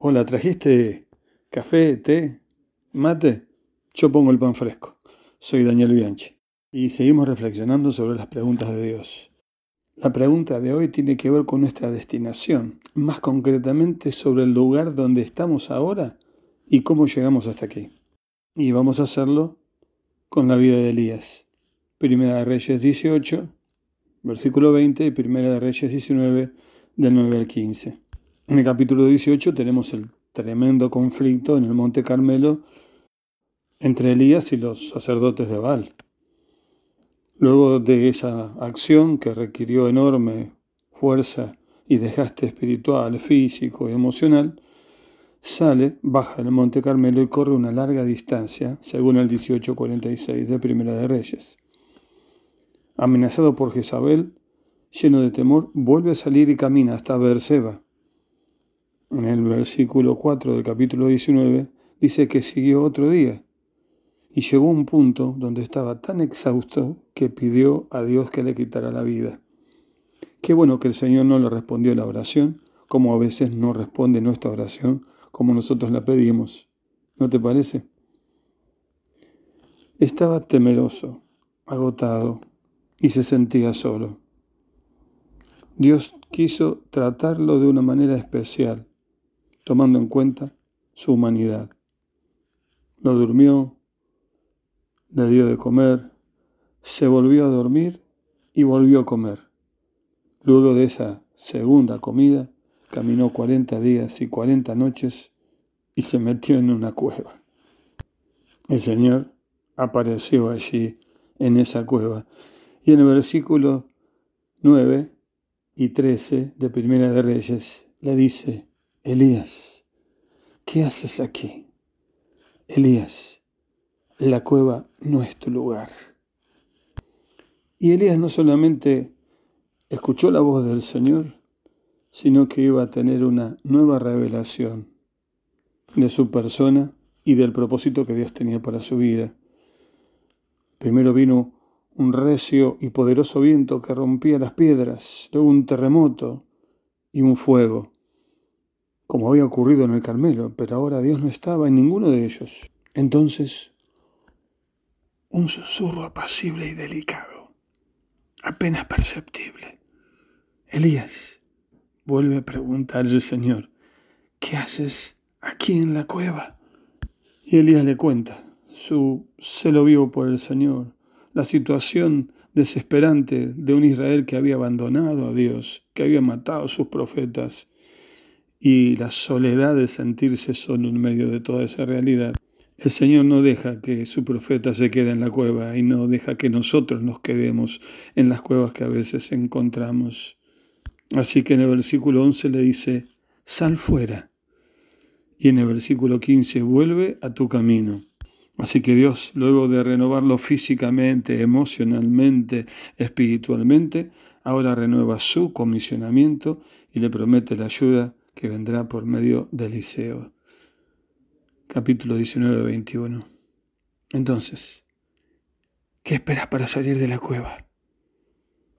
Hola, ¿trajiste café, té, mate? Yo pongo el pan fresco. Soy Daniel Bianchi y seguimos reflexionando sobre las preguntas de Dios. La pregunta de hoy tiene que ver con nuestra destinación, más concretamente sobre el lugar donde estamos ahora y cómo llegamos hasta aquí. Y vamos a hacerlo con la vida de Elías. Primera de Reyes 18, versículo 20 y Primera de Reyes 19, del 9 al 15. En el capítulo 18 tenemos el tremendo conflicto en el Monte Carmelo entre Elías y los sacerdotes de Baal. Luego de esa acción que requirió enorme fuerza y desgaste espiritual, físico y emocional, sale, baja del Monte Carmelo y corre una larga distancia, según el 1846 de Primera de Reyes. Amenazado por Jezabel, lleno de temor, vuelve a salir y camina hasta Beerseba en el versículo 4 del capítulo 19, dice que siguió otro día y llegó a un punto donde estaba tan exhausto que pidió a Dios que le quitara la vida. Qué bueno que el Señor no le respondió la oración, como a veces no responde nuestra oración como nosotros la pedimos. ¿No te parece? Estaba temeroso, agotado y se sentía solo. Dios quiso tratarlo de una manera especial tomando en cuenta su humanidad. Lo durmió, le dio de comer, se volvió a dormir y volvió a comer. Luego de esa segunda comida, caminó 40 días y 40 noches y se metió en una cueva. El Señor apareció allí en esa cueva. Y en el versículo 9 y 13 de Primera de Reyes le dice, Elías, ¿qué haces aquí? Elías, la cueva no es tu lugar. Y Elías no solamente escuchó la voz del Señor, sino que iba a tener una nueva revelación de su persona y del propósito que Dios tenía para su vida. Primero vino un recio y poderoso viento que rompía las piedras, luego un terremoto y un fuego como había ocurrido en el Carmelo, pero ahora Dios no estaba en ninguno de ellos. Entonces, un susurro apacible y delicado, apenas perceptible. Elías, vuelve a preguntar el Señor, ¿qué haces aquí en la cueva? Y Elías le cuenta su celo vivo por el Señor, la situación desesperante de un Israel que había abandonado a Dios, que había matado a sus profetas, y la soledad de sentirse solo en medio de toda esa realidad. El Señor no deja que su profeta se quede en la cueva y no deja que nosotros nos quedemos en las cuevas que a veces encontramos. Así que en el versículo 11 le dice, sal fuera. Y en el versículo 15, vuelve a tu camino. Así que Dios, luego de renovarlo físicamente, emocionalmente, espiritualmente, ahora renueva su comisionamiento y le promete la ayuda que vendrá por medio de Eliseo. Capítulo 19, 21. Entonces, ¿qué esperas para salir de la cueva?